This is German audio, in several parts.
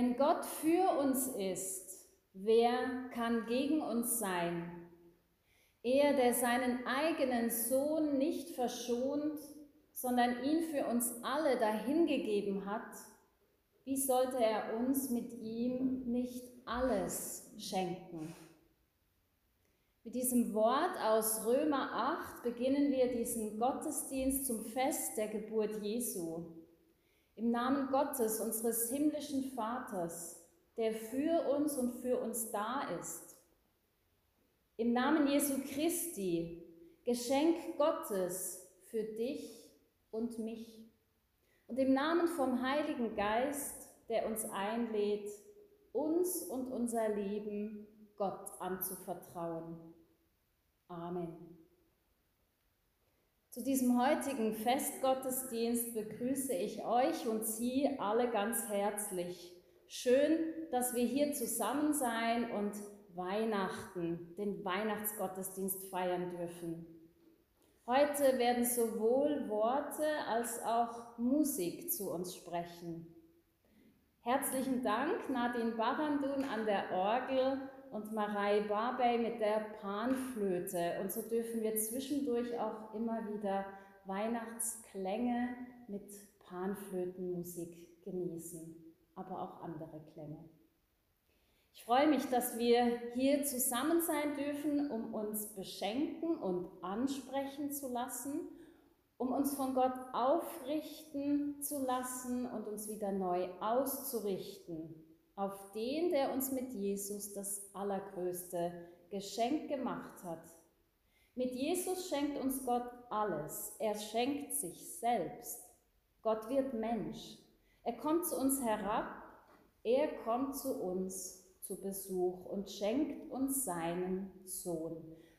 Wenn Gott für uns ist, wer kann gegen uns sein? Er, der seinen eigenen Sohn nicht verschont, sondern ihn für uns alle dahingegeben hat, wie sollte er uns mit ihm nicht alles schenken? Mit diesem Wort aus Römer 8 beginnen wir diesen Gottesdienst zum Fest der Geburt Jesu. Im Namen Gottes, unseres himmlischen Vaters, der für uns und für uns da ist. Im Namen Jesu Christi, Geschenk Gottes für dich und mich. Und im Namen vom Heiligen Geist, der uns einlädt, uns und unser Leben Gott anzuvertrauen. Amen. Zu diesem heutigen Festgottesdienst begrüße ich euch und Sie alle ganz herzlich. Schön, dass wir hier zusammen sein und Weihnachten, den Weihnachtsgottesdienst feiern dürfen. Heute werden sowohl Worte als auch Musik zu uns sprechen. Herzlichen Dank Nadine Barandun an der Orgel und Marei Barbey mit der Panflöte. Und so dürfen wir zwischendurch auch immer wieder Weihnachtsklänge mit Panflötenmusik genießen, aber auch andere Klänge. Ich freue mich, dass wir hier zusammen sein dürfen, um uns beschenken und ansprechen zu lassen, um uns von Gott aufrichten zu lassen und uns wieder neu auszurichten auf den, der uns mit Jesus das allergrößte Geschenk gemacht hat. Mit Jesus schenkt uns Gott alles. Er schenkt sich selbst. Gott wird Mensch. Er kommt zu uns herab. Er kommt zu uns zu Besuch und schenkt uns seinen Sohn.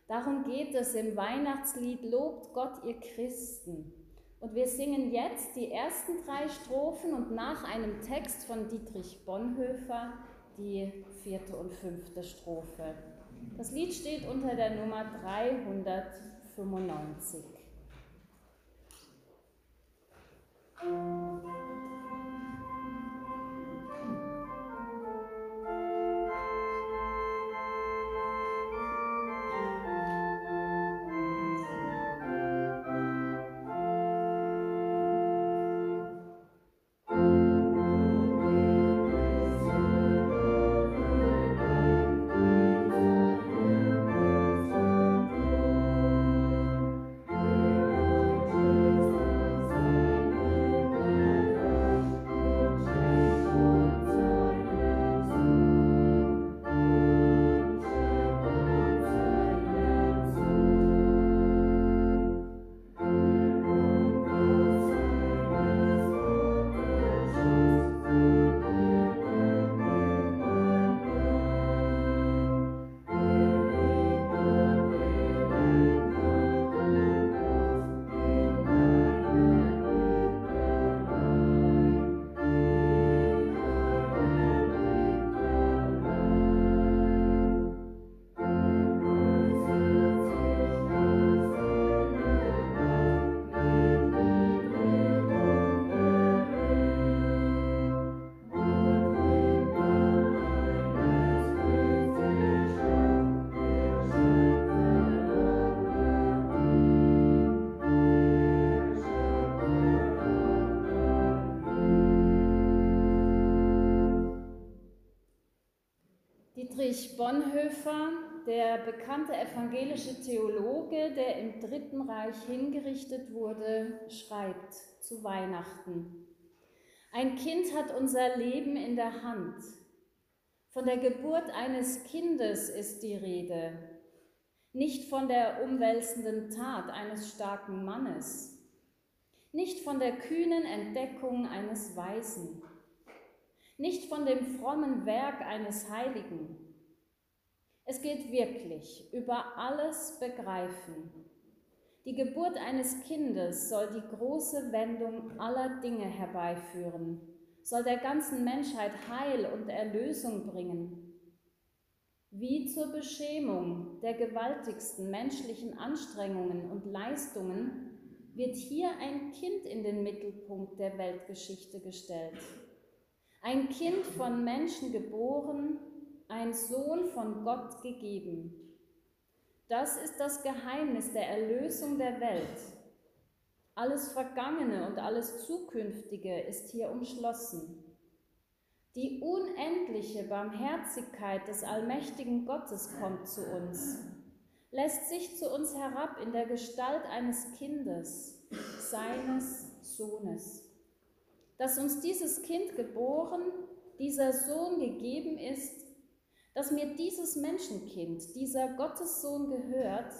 Darum geht es im Weihnachtslied Lobt Gott, ihr Christen. Und wir singen jetzt die ersten drei Strophen und nach einem Text von Dietrich Bonhoeffer die vierte und fünfte Strophe. Das Lied steht unter der Nummer 395. Dietrich Bonhoeffer, der bekannte evangelische Theologe, der im Dritten Reich hingerichtet wurde, schreibt zu Weihnachten. Ein Kind hat unser Leben in der Hand. Von der Geburt eines Kindes ist die Rede, nicht von der umwälzenden Tat eines starken Mannes, nicht von der kühnen Entdeckung eines Weisen, nicht von dem frommen Werk eines Heiligen, es geht wirklich über alles Begreifen. Die Geburt eines Kindes soll die große Wendung aller Dinge herbeiführen, soll der ganzen Menschheit Heil und Erlösung bringen. Wie zur Beschämung der gewaltigsten menschlichen Anstrengungen und Leistungen wird hier ein Kind in den Mittelpunkt der Weltgeschichte gestellt. Ein Kind von Menschen geboren, ein Sohn von Gott gegeben. Das ist das Geheimnis der Erlösung der Welt. Alles Vergangene und alles Zukünftige ist hier umschlossen. Die unendliche Barmherzigkeit des allmächtigen Gottes kommt zu uns, lässt sich zu uns herab in der Gestalt eines Kindes, seines Sohnes. Dass uns dieses Kind geboren, dieser Sohn gegeben ist, dass mir dieses Menschenkind, dieser Gottessohn gehört,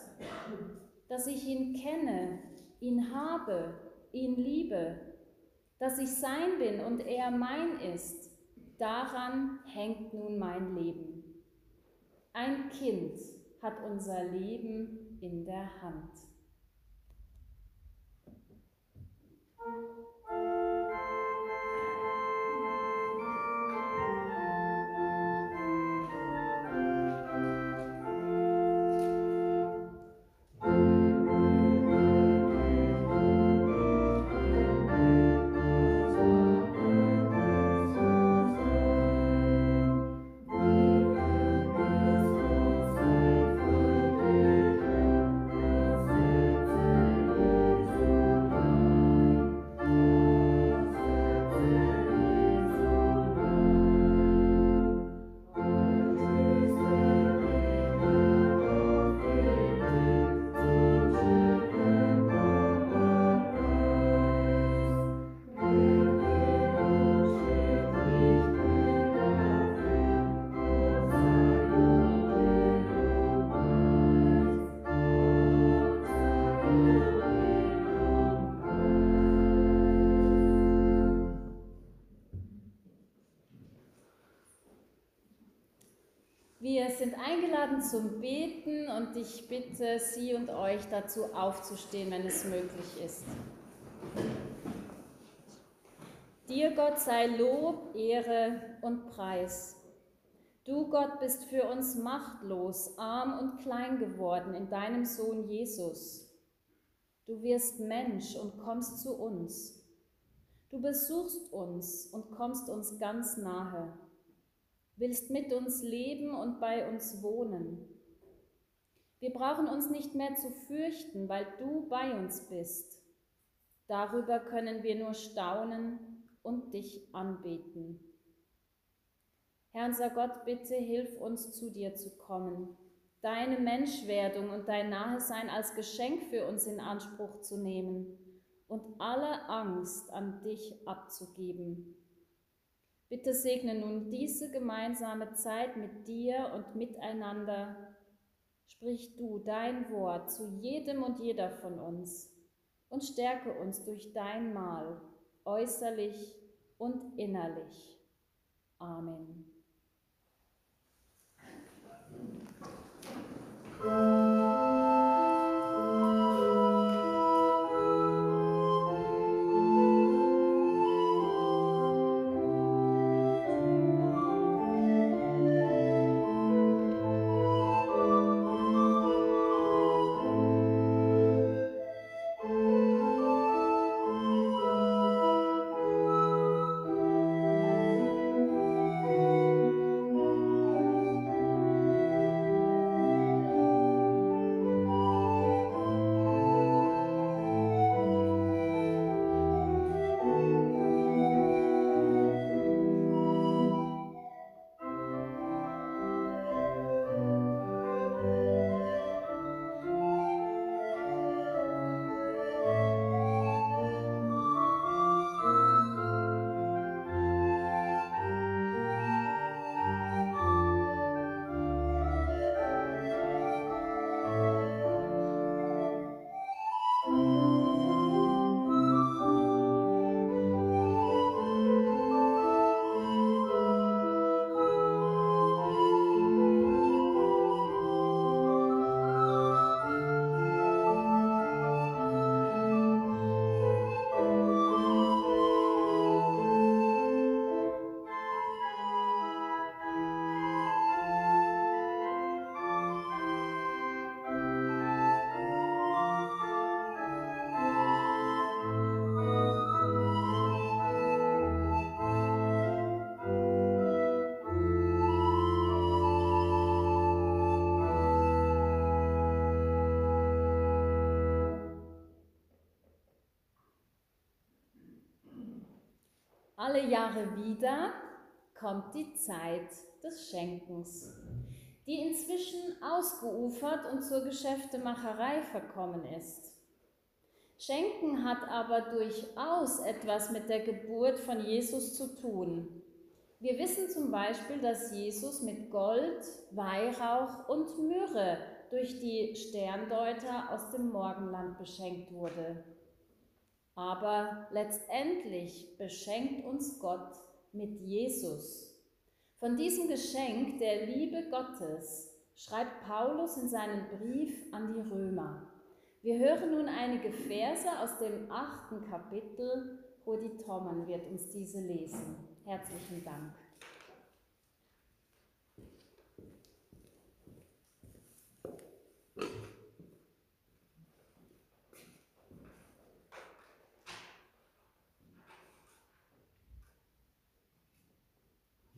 dass ich ihn kenne, ihn habe, ihn liebe, dass ich sein bin und er mein ist, daran hängt nun mein Leben. Ein Kind hat unser Leben in der Hand. Eingeladen zum Beten und ich bitte Sie und euch dazu aufzustehen, wenn es möglich ist. Dir, Gott, sei Lob, Ehre und Preis. Du, Gott, bist für uns machtlos, arm und klein geworden in deinem Sohn Jesus. Du wirst Mensch und kommst zu uns. Du besuchst uns und kommst uns ganz nahe willst mit uns leben und bei uns wohnen. Wir brauchen uns nicht mehr zu fürchten, weil du bei uns bist. Darüber können wir nur staunen und dich anbeten. Herr unser Gott, bitte hilf uns zu dir zu kommen, deine Menschwerdung und dein Nahesein als Geschenk für uns in Anspruch zu nehmen und alle Angst an dich abzugeben. Bitte segne nun diese gemeinsame Zeit mit dir und miteinander. Sprich du dein Wort zu jedem und jeder von uns und stärke uns durch dein Mahl, äußerlich und innerlich. Amen. Alle Jahre wieder kommt die Zeit des Schenkens, die inzwischen ausgeufert und zur Geschäftemacherei verkommen ist. Schenken hat aber durchaus etwas mit der Geburt von Jesus zu tun. Wir wissen zum Beispiel, dass Jesus mit Gold, Weihrauch und Myrrhe durch die Sterndeuter aus dem Morgenland beschenkt wurde. Aber letztendlich beschenkt uns Gott mit Jesus. Von diesem Geschenk der Liebe Gottes schreibt Paulus in seinem Brief an die Römer. Wir hören nun einige Verse aus dem achten Kapitel. Rudi Thommen wird uns diese lesen. Herzlichen Dank.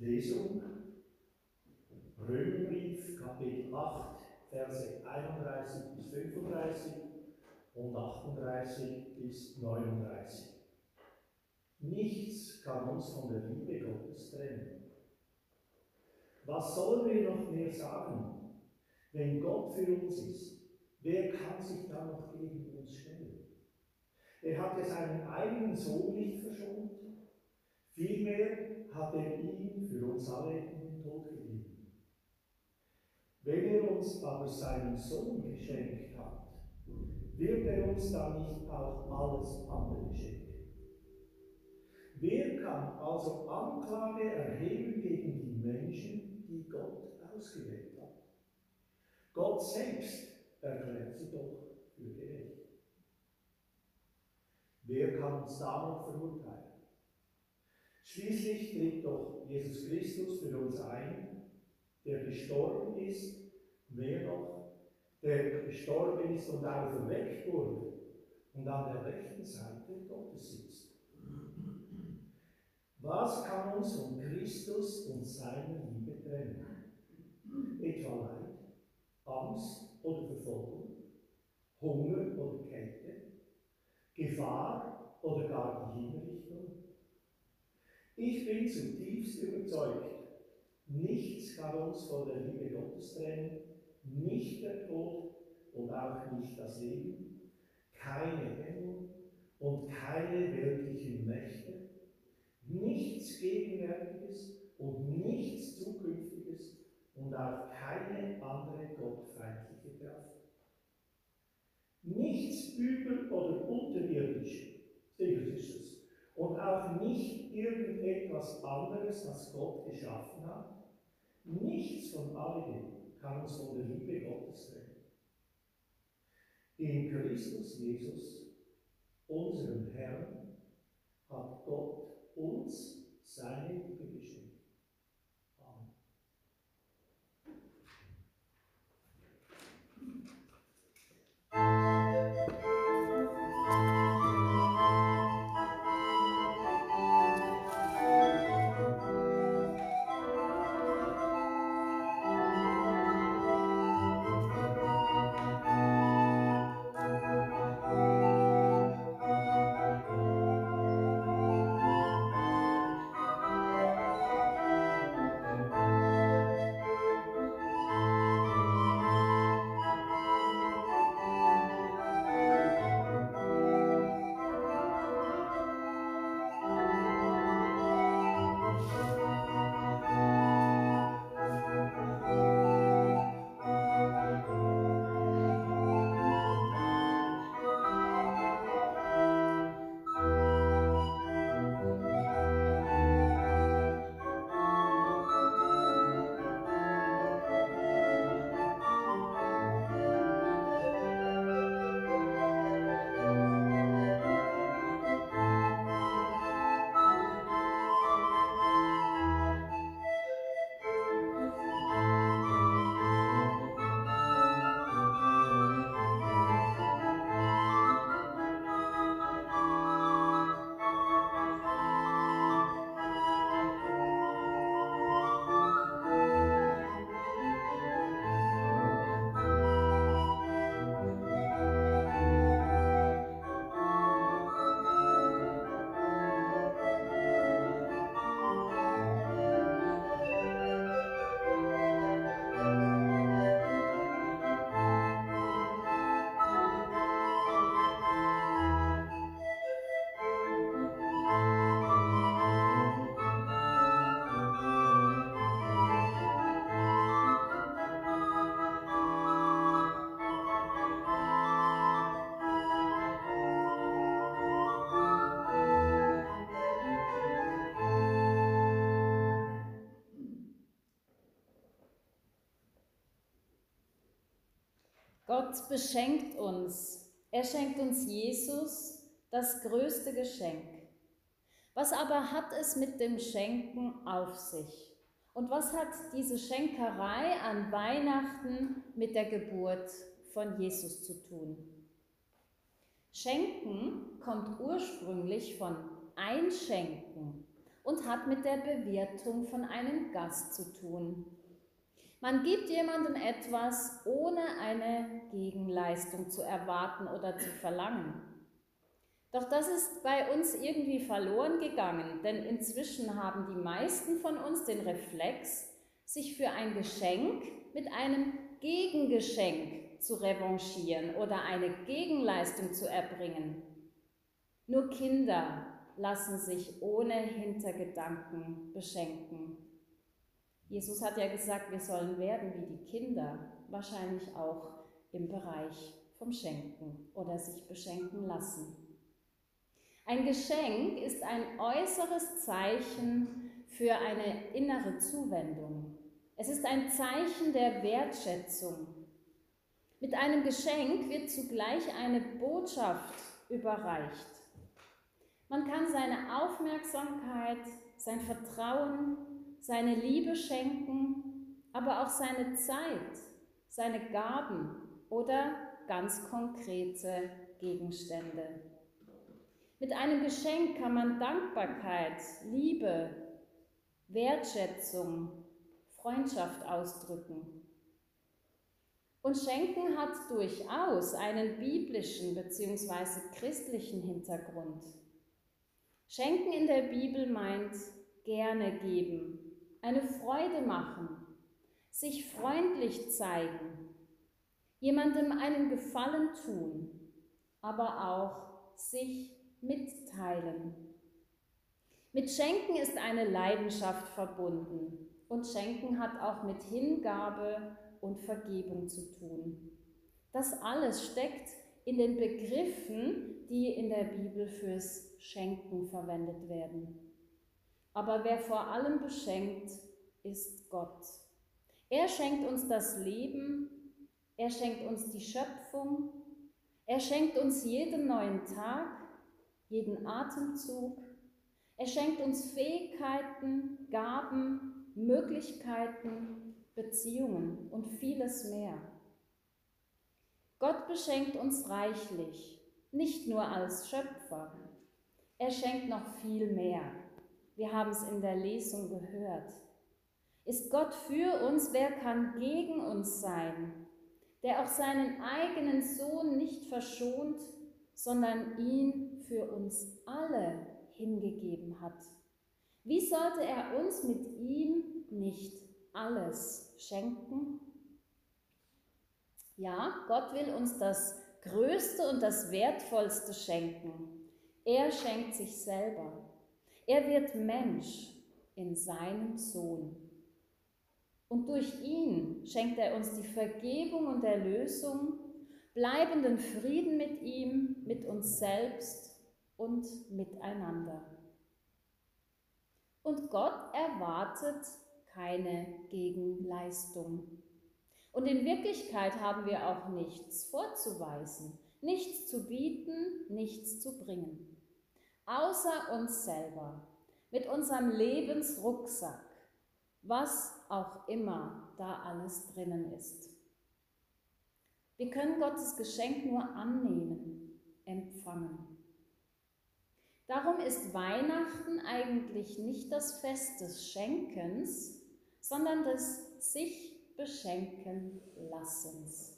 Lesung, Römerbrief, Kapitel 8, Verse 31 bis 35 und 38 bis 39. Nichts kann uns von der Liebe Gottes trennen. Was sollen wir noch mehr sagen? Wenn Gott für uns ist, wer kann sich dann noch gegen uns stellen? Er hat ja seinen eigenen Sohn nicht verschont, vielmehr hat er ihn für uns alle in den Tod gegeben. Wenn er uns aber seinen Sohn geschenkt hat, wird er uns dann nicht auch alles andere schenken? Wer kann also Anklage erheben gegen die Menschen, die Gott ausgewählt hat? Gott selbst erklärt sie doch für gerecht. Wer kann uns da noch verurteilen? Schließlich tritt doch Jesus Christus für uns ein, der gestorben ist, mehr noch, der gestorben ist und auferweckt wurde und an der rechten Seite Gottes sitzt. Was kann uns von Christus und seiner Liebe trennen? Etwa Leid, Angst oder Verfolgung, Hunger oder Kälte, Gefahr oder gar die Hinrichtung? Ich bin zutiefst überzeugt, nichts kann uns von der Liebe Gottes trennen, nicht der Tod und auch nicht das Leben, keine Engel und keine weltlichen Mächte, nichts Gegenwärtiges und nichts Zukünftiges und auch keine andere gottfeindliche Kraft. Nichts übel oder unterirdisch, sicher ist es, und auch nicht irgendetwas anderes, das Gott geschaffen hat. Nichts von alledem kann uns von der Liebe Gottes trennen. In Christus Jesus, unserem Herrn, hat Gott uns seine Liebe geschenkt. Gott beschenkt uns. Er schenkt uns Jesus, das größte Geschenk. Was aber hat es mit dem Schenken auf sich? Und was hat diese Schenkerei an Weihnachten mit der Geburt von Jesus zu tun? Schenken kommt ursprünglich von Einschenken und hat mit der Bewirtung von einem Gast zu tun. Man gibt jemandem etwas, ohne eine Gegenleistung zu erwarten oder zu verlangen. Doch das ist bei uns irgendwie verloren gegangen, denn inzwischen haben die meisten von uns den Reflex, sich für ein Geschenk mit einem Gegengeschenk zu revanchieren oder eine Gegenleistung zu erbringen. Nur Kinder lassen sich ohne Hintergedanken beschenken. Jesus hat ja gesagt, wir sollen werden wie die Kinder, wahrscheinlich auch im Bereich vom Schenken oder sich beschenken lassen. Ein Geschenk ist ein äußeres Zeichen für eine innere Zuwendung. Es ist ein Zeichen der Wertschätzung. Mit einem Geschenk wird zugleich eine Botschaft überreicht. Man kann seine Aufmerksamkeit, sein Vertrauen, seine Liebe schenken, aber auch seine Zeit, seine Gaben oder ganz konkrete Gegenstände. Mit einem Geschenk kann man Dankbarkeit, Liebe, Wertschätzung, Freundschaft ausdrücken. Und Schenken hat durchaus einen biblischen bzw. christlichen Hintergrund. Schenken in der Bibel meint gerne geben, eine Freude machen, sich freundlich zeigen, jemandem einen Gefallen tun, aber auch sich mitteilen. Mit Schenken ist eine Leidenschaft verbunden und Schenken hat auch mit Hingabe und Vergebung zu tun. Das alles steckt in den Begriffen, die in der Bibel fürs Schenken verwendet werden. Aber wer vor allem beschenkt, ist Gott. Er schenkt uns das Leben, er schenkt uns die Schöpfung, er schenkt uns jeden neuen Tag jeden Atemzug. Er schenkt uns Fähigkeiten, Gaben, Möglichkeiten, Beziehungen und vieles mehr. Gott beschenkt uns reichlich, nicht nur als Schöpfer. Er schenkt noch viel mehr. Wir haben es in der Lesung gehört. Ist Gott für uns, wer kann gegen uns sein? Der auch seinen eigenen Sohn nicht verschont, sondern ihn für uns alle hingegeben hat. Wie sollte er uns mit ihm nicht alles schenken? Ja, Gott will uns das Größte und das Wertvollste schenken. Er schenkt sich selber. Er wird Mensch in seinem Sohn. Und durch ihn schenkt er uns die Vergebung und Erlösung bleibenden Frieden mit ihm, mit uns selbst und miteinander. Und Gott erwartet keine Gegenleistung. Und in Wirklichkeit haben wir auch nichts vorzuweisen, nichts zu bieten, nichts zu bringen, außer uns selber, mit unserem Lebensrucksack, was auch immer da alles drinnen ist. Wir können Gottes Geschenk nur annehmen, empfangen. Darum ist Weihnachten eigentlich nicht das Fest des Schenkens, sondern des sich beschenken Lassens.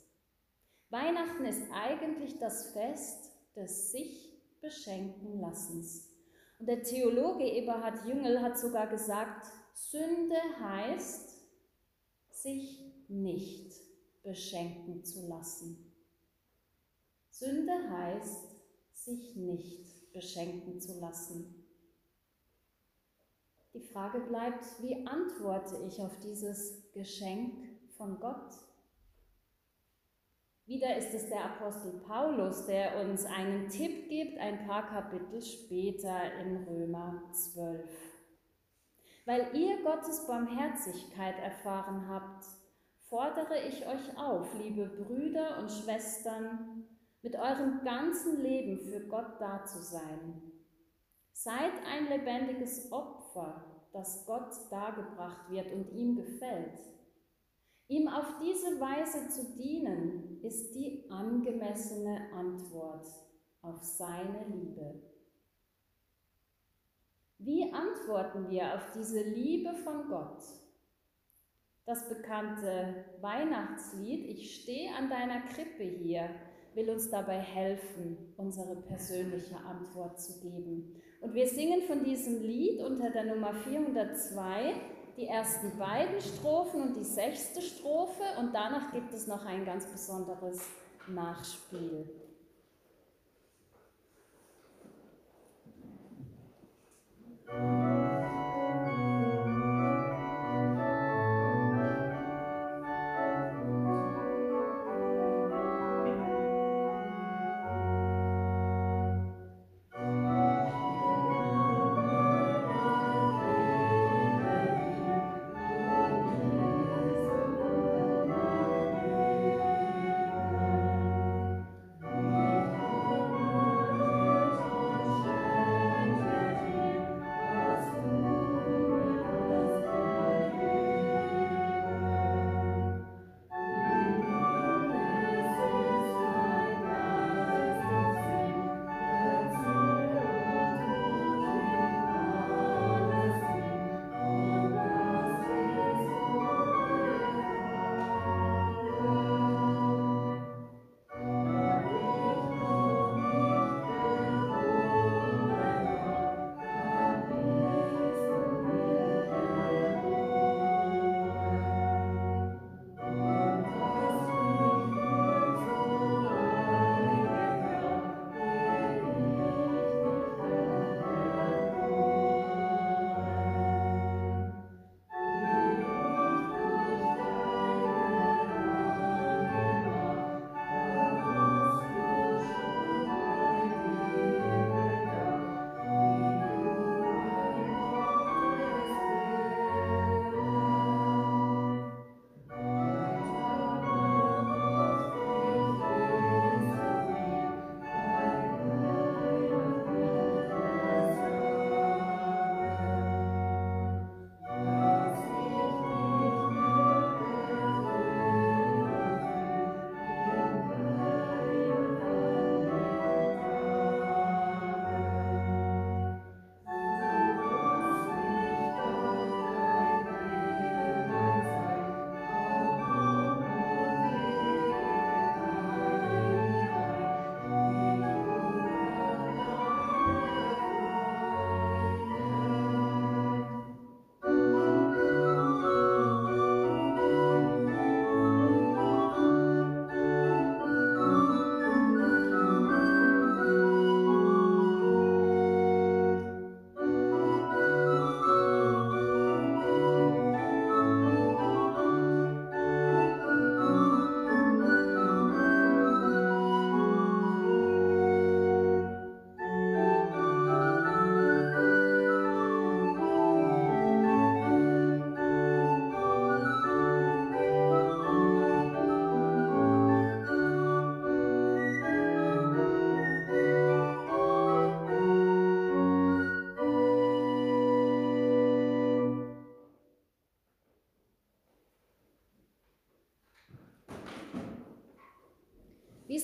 Weihnachten ist eigentlich das Fest des sich beschenken Lassens. Und der Theologe Eberhard Jüngel hat sogar gesagt, Sünde heißt sich nicht beschenken zu lassen. Sünde heißt, sich nicht beschenken zu lassen. Die Frage bleibt, wie antworte ich auf dieses Geschenk von Gott? Wieder ist es der Apostel Paulus, der uns einen Tipp gibt, ein paar Kapitel später in Römer 12. Weil ihr Gottes Barmherzigkeit erfahren habt, fordere ich euch auf, liebe Brüder und Schwestern, mit eurem ganzen Leben für Gott da zu sein. Seid ein lebendiges Opfer, das Gott dargebracht wird und ihm gefällt. Ihm auf diese Weise zu dienen, ist die angemessene Antwort auf seine Liebe. Wie antworten wir auf diese Liebe von Gott? Das bekannte Weihnachtslied Ich stehe an deiner Krippe hier will uns dabei helfen, unsere persönliche Antwort zu geben. Und wir singen von diesem Lied unter der Nummer 402 die ersten beiden Strophen und die sechste Strophe und danach gibt es noch ein ganz besonderes Nachspiel. Wie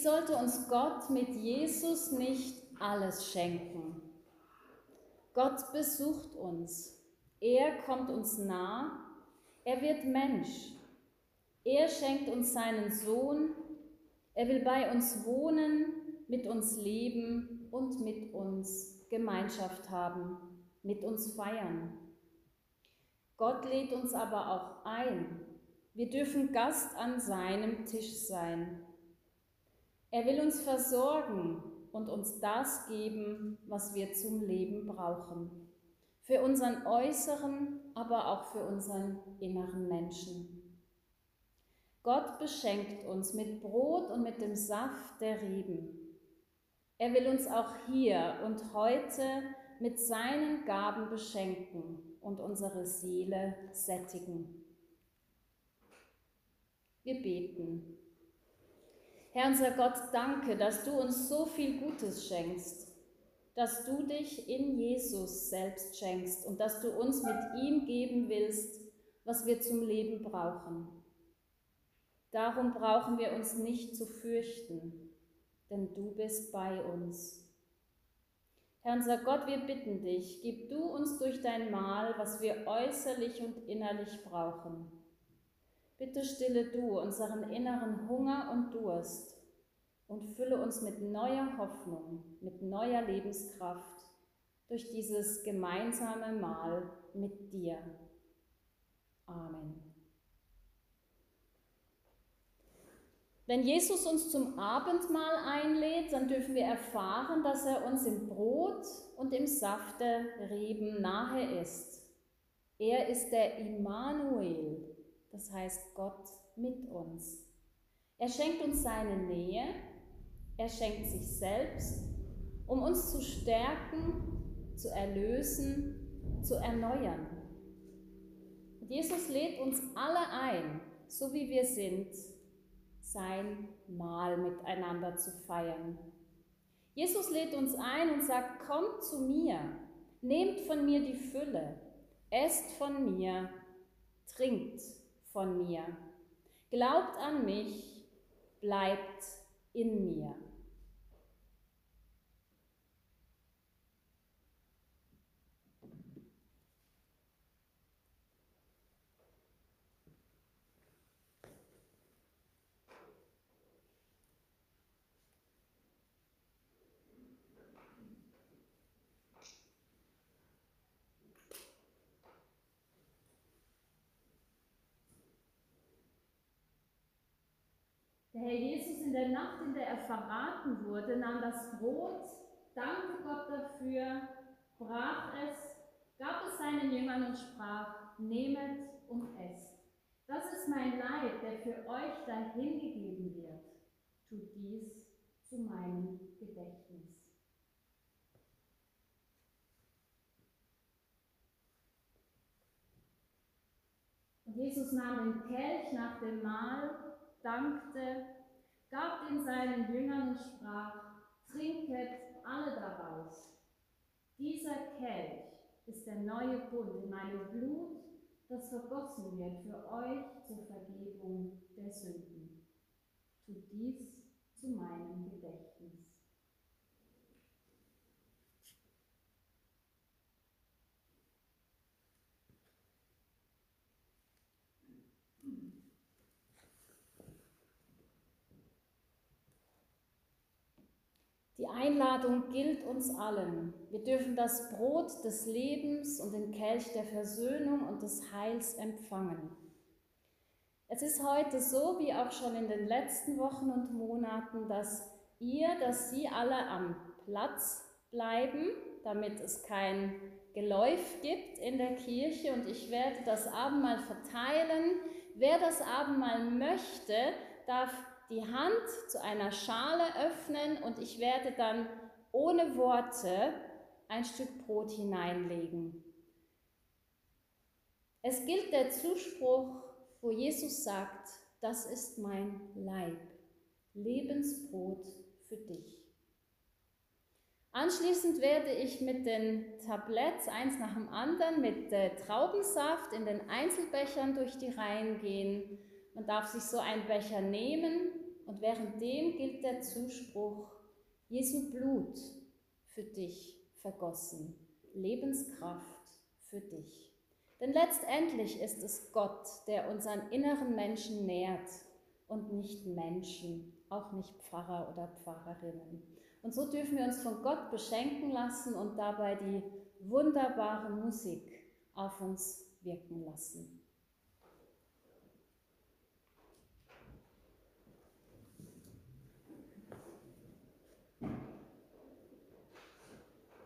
sollte uns Gott mit Jesus nicht alles schenken? Gott besucht uns. Er kommt uns nah. Er wird Mensch. Er schenkt uns seinen Sohn. Er will bei uns wohnen, mit uns leben und mit uns Gemeinschaft haben, mit uns feiern. Gott lädt uns aber auch ein. Wir dürfen Gast an seinem Tisch sein. Er will uns versorgen und uns das geben, was wir zum Leben brauchen. Für unseren äußeren, aber auch für unseren inneren Menschen. Gott beschenkt uns mit Brot und mit dem Saft der Reben. Er will uns auch hier und heute mit seinen Gaben beschenken und unsere Seele sättigen. Wir beten. Herr unser Gott, danke, dass du uns so viel Gutes schenkst, dass du dich in Jesus selbst schenkst und dass du uns mit ihm geben willst, was wir zum Leben brauchen. Darum brauchen wir uns nicht zu fürchten, denn du bist bei uns. Herr unser Gott, wir bitten dich, gib du uns durch dein Mahl, was wir äußerlich und innerlich brauchen. Bitte stille du unseren inneren Hunger und Durst und fülle uns mit neuer Hoffnung, mit neuer Lebenskraft durch dieses gemeinsame Mahl mit dir. Amen. Wenn Jesus uns zum Abendmahl einlädt, dann dürfen wir erfahren, dass er uns im Brot und im Safte Reben nahe ist. Er ist der Immanuel, das heißt Gott mit uns. Er schenkt uns seine Nähe, er schenkt sich selbst, um uns zu stärken, zu erlösen, zu erneuern. Und Jesus lädt uns alle ein, so wie wir sind, sein Mahl miteinander zu feiern. Jesus lädt uns ein und sagt, kommt zu mir, nehmt von mir die Fülle, esst von mir, trinkt von mir. Glaubt an mich, bleibt in mir. Der Herr Jesus in der Nacht, in der er verraten wurde, nahm das Brot, dankte Gott dafür, brach es, gab es seinen Jüngern und sprach, nehmet und esst. Das ist mein Leib, der für euch dahingegeben wird. Tut dies zu meinem Gedächtnis. Jesus nahm den Kelch nach dem Mahl dankte, gab ihn seinen Jüngern und sprach, trinket alle daraus. Dieser Kelch ist der neue Bund in meinem Blut, das vergossen wird für euch zur Vergebung der Sünden. Tut dies zu meinem Gedächtnis. Die Einladung gilt uns allen. Wir dürfen das Brot des Lebens und den Kelch der Versöhnung und des Heils empfangen. Es ist heute so, wie auch schon in den letzten Wochen und Monaten, dass ihr, dass Sie alle am Platz bleiben, damit es kein Geläuf gibt in der Kirche. Und ich werde das Abendmahl verteilen. Wer das Abendmahl möchte, darf die Hand zu einer Schale öffnen und ich werde dann ohne Worte ein Stück Brot hineinlegen. Es gilt der Zuspruch, wo Jesus sagt, das ist mein Leib, Lebensbrot für dich. Anschließend werde ich mit den Tabletts eins nach dem anderen mit äh, Traubensaft in den Einzelbechern durch die Reihen gehen. Man darf sich so einen Becher nehmen und währenddem gilt der Zuspruch, Jesu Blut für dich vergossen, Lebenskraft für dich. Denn letztendlich ist es Gott, der unseren inneren Menschen nährt und nicht Menschen, auch nicht Pfarrer oder Pfarrerinnen. Und so dürfen wir uns von Gott beschenken lassen und dabei die wunderbare Musik auf uns wirken lassen.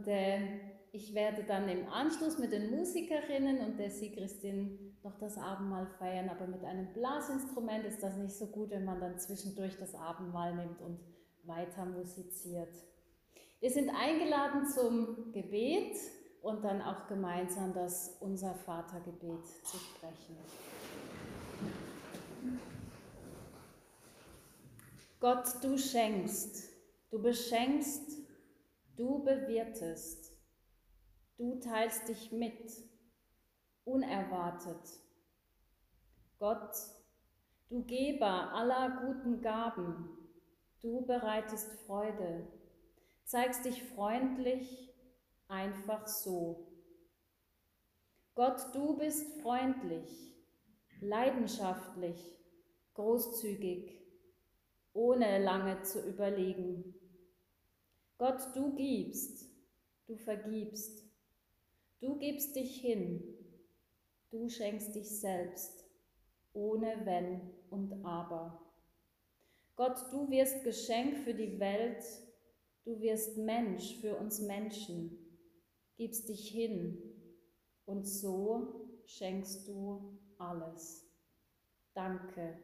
Und äh, ich werde dann im Anschluss mit den Musikerinnen und der Sigristin noch das Abendmahl feiern, aber mit einem Blasinstrument ist das nicht so gut, wenn man dann zwischendurch das Abendmahl nimmt und weiter musiziert. Wir sind eingeladen zum Gebet und dann auch gemeinsam das Unser Vatergebet zu sprechen. Gott, du schenkst, du beschenkst, du bewirtest, du teilst dich mit, unerwartet. Gott, du Geber aller guten Gaben, du bereitest Freude, zeigst dich freundlich, einfach so. Gott, du bist freundlich, leidenschaftlich, großzügig, ohne lange zu überlegen. Gott, du gibst, du vergibst, du gibst dich hin, du schenkst dich selbst, ohne Wenn und Aber. Gott, du wirst Geschenk für die Welt, du wirst Mensch für uns Menschen, gibst dich hin und so schenkst du alles. Danke.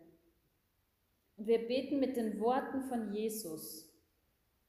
Und wir beten mit den Worten von Jesus.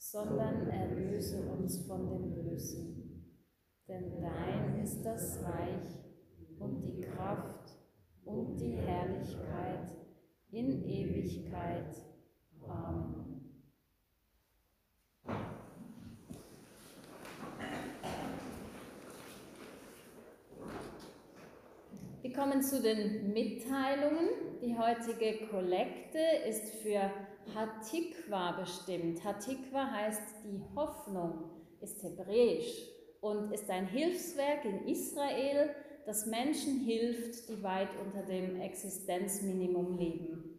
sondern erlöse uns von dem Bösen. Denn dein ist das Reich und die Kraft und die Herrlichkeit in Ewigkeit. Amen. Wir kommen zu den Mitteilungen. Die heutige Kollekte ist für Hatikwa bestimmt. Hatikwa heißt die Hoffnung, ist hebräisch und ist ein Hilfswerk in Israel, das Menschen hilft, die weit unter dem Existenzminimum leben.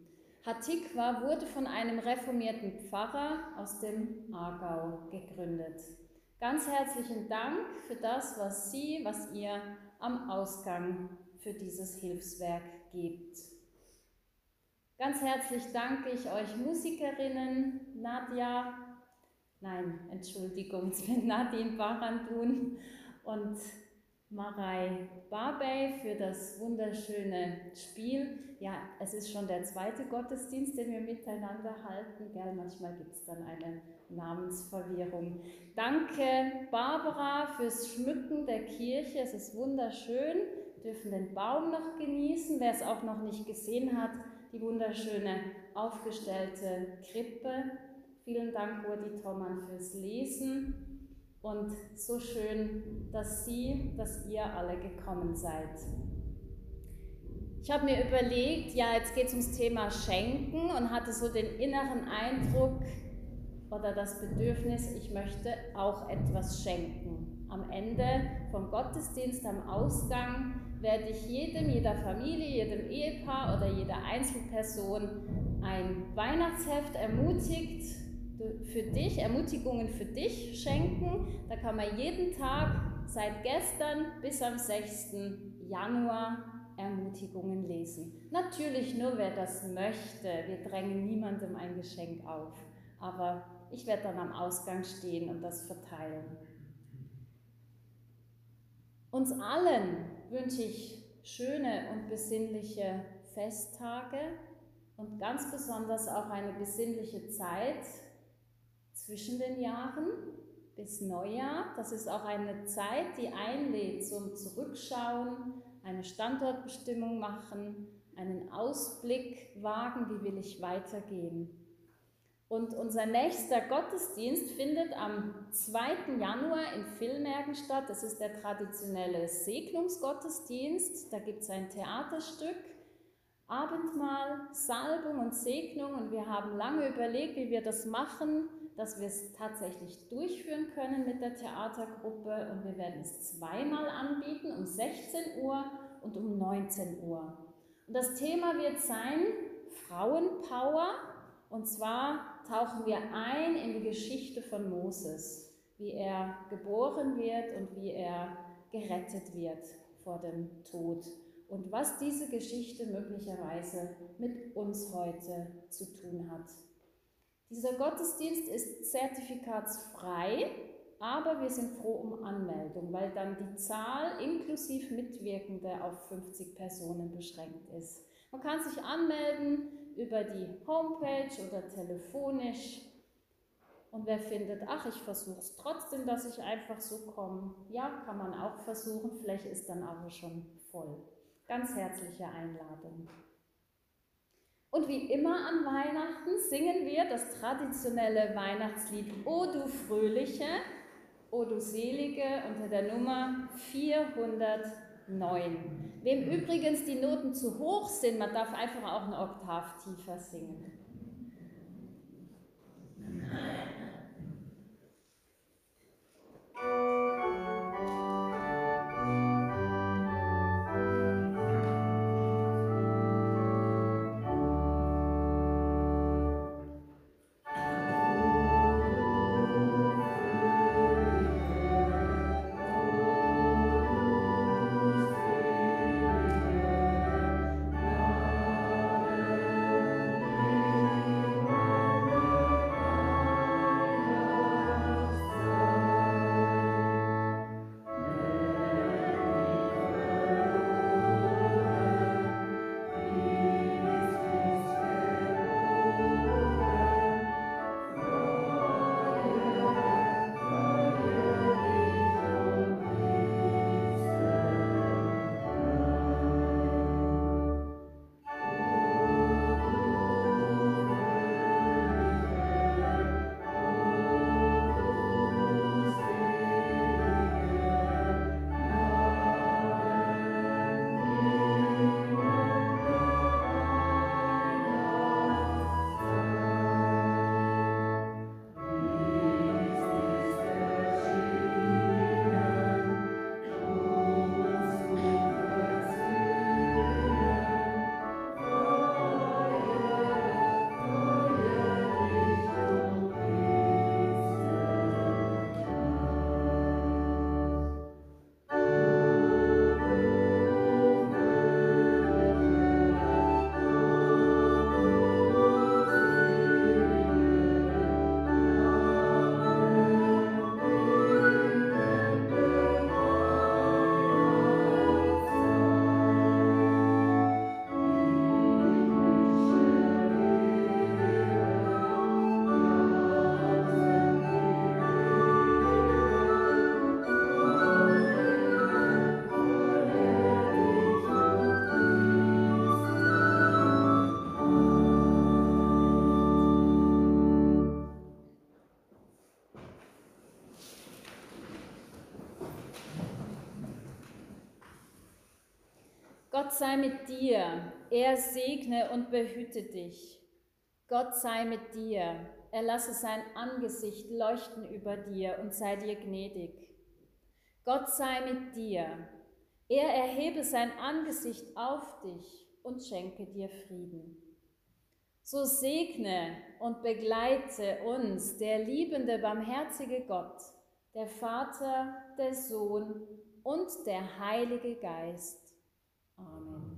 Hatikwa wurde von einem reformierten Pfarrer aus dem Aargau gegründet. Ganz herzlichen Dank für das, was Sie, was ihr am Ausgang für dieses Hilfswerk gibt. Ganz herzlich danke ich euch Musikerinnen, Nadja, nein, Entschuldigung, wird Nadine Barandun und Marei Barbey für das wunderschöne Spiel. Ja, es ist schon der zweite Gottesdienst, den wir miteinander halten. Gell? Manchmal gibt es dann eine Namensverwirrung. Danke Barbara fürs Schmücken der Kirche. Es ist wunderschön dürfen den Baum noch genießen. Wer es auch noch nicht gesehen hat, die wunderschöne aufgestellte Krippe. Vielen Dank, Urdi Thomann, fürs Lesen. Und so schön, dass Sie, dass ihr alle gekommen seid. Ich habe mir überlegt, ja, jetzt geht es ums Thema Schenken und hatte so den inneren Eindruck oder das Bedürfnis, ich möchte auch etwas schenken. Am Ende vom Gottesdienst, am Ausgang, werde ich jedem, jeder Familie, jedem Ehepaar oder jeder Einzelperson ein Weihnachtsheft ermutigt für dich, Ermutigungen für dich schenken. Da kann man jeden Tag seit gestern bis am 6. Januar Ermutigungen lesen. Natürlich nur, wer das möchte. Wir drängen niemandem ein Geschenk auf. Aber ich werde dann am Ausgang stehen und das verteilen. Uns allen wünsche ich schöne und besinnliche Festtage und ganz besonders auch eine besinnliche Zeit zwischen den Jahren bis Neujahr. Das ist auch eine Zeit, die einlädt zum Zurückschauen, eine Standortbestimmung machen, einen Ausblick wagen, wie will ich weitergehen. Und unser nächster Gottesdienst findet am 2. Januar in Villmergen statt. Das ist der traditionelle Segnungsgottesdienst. Da gibt es ein Theaterstück, Abendmahl, Salbung und Segnung. Und wir haben lange überlegt, wie wir das machen, dass wir es tatsächlich durchführen können mit der Theatergruppe und wir werden es zweimal anbieten, um 16 Uhr und um 19 Uhr. Und das Thema wird sein Frauenpower und zwar tauchen wir ein in die Geschichte von Moses, wie er geboren wird und wie er gerettet wird vor dem Tod und was diese Geschichte möglicherweise mit uns heute zu tun hat. Dieser Gottesdienst ist zertifikatsfrei, aber wir sind froh um Anmeldung, weil dann die Zahl inklusive Mitwirkende auf 50 Personen beschränkt ist. Man kann sich anmelden über die Homepage oder telefonisch. Und wer findet, ach, ich versuche es trotzdem, dass ich einfach so komme, ja, kann man auch versuchen, Fläche ist dann aber schon voll. Ganz herzliche Einladung. Und wie immer an Weihnachten singen wir das traditionelle Weihnachtslied O du Fröhliche, O du Selige unter der Nummer 409. Wem übrigens die Noten zu hoch sind, man darf einfach auch eine Oktav tiefer singen. Sei mit dir, er segne und behüte dich. Gott sei mit dir, er lasse sein Angesicht leuchten über dir und sei dir gnädig. Gott sei mit dir, er erhebe sein Angesicht auf dich und schenke dir Frieden. So segne und begleite uns der liebende, barmherzige Gott, der Vater, der Sohn und der Heilige Geist Amen.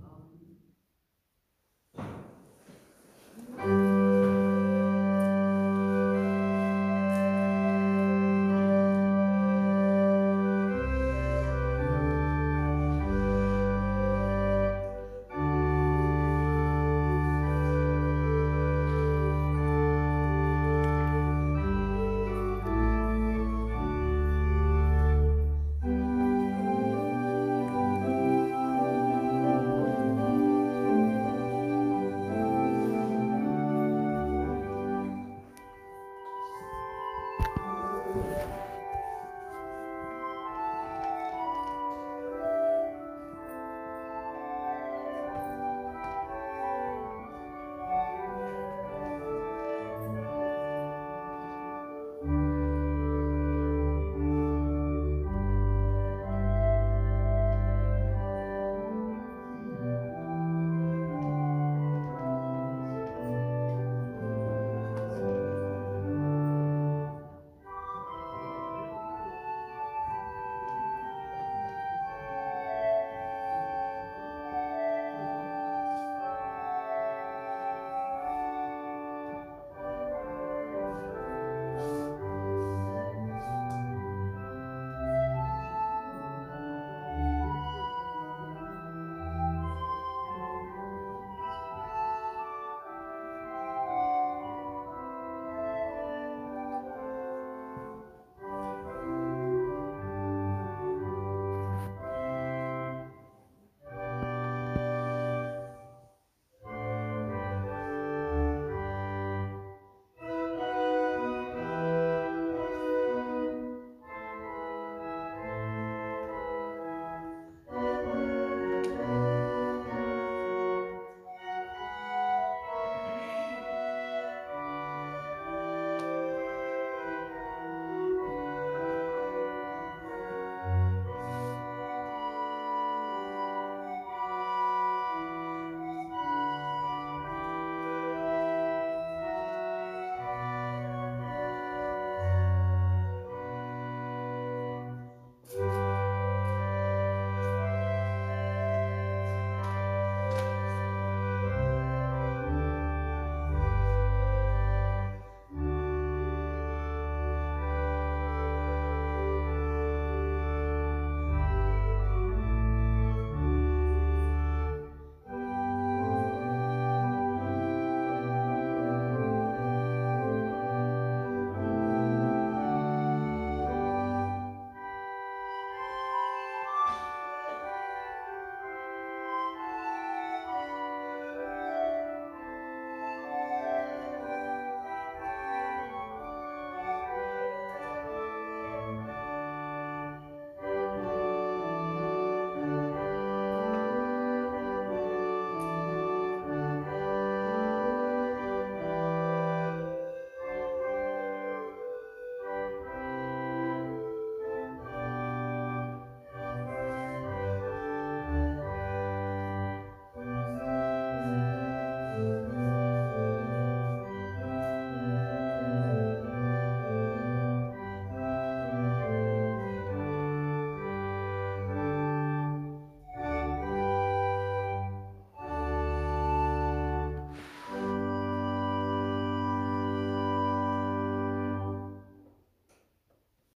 Amen.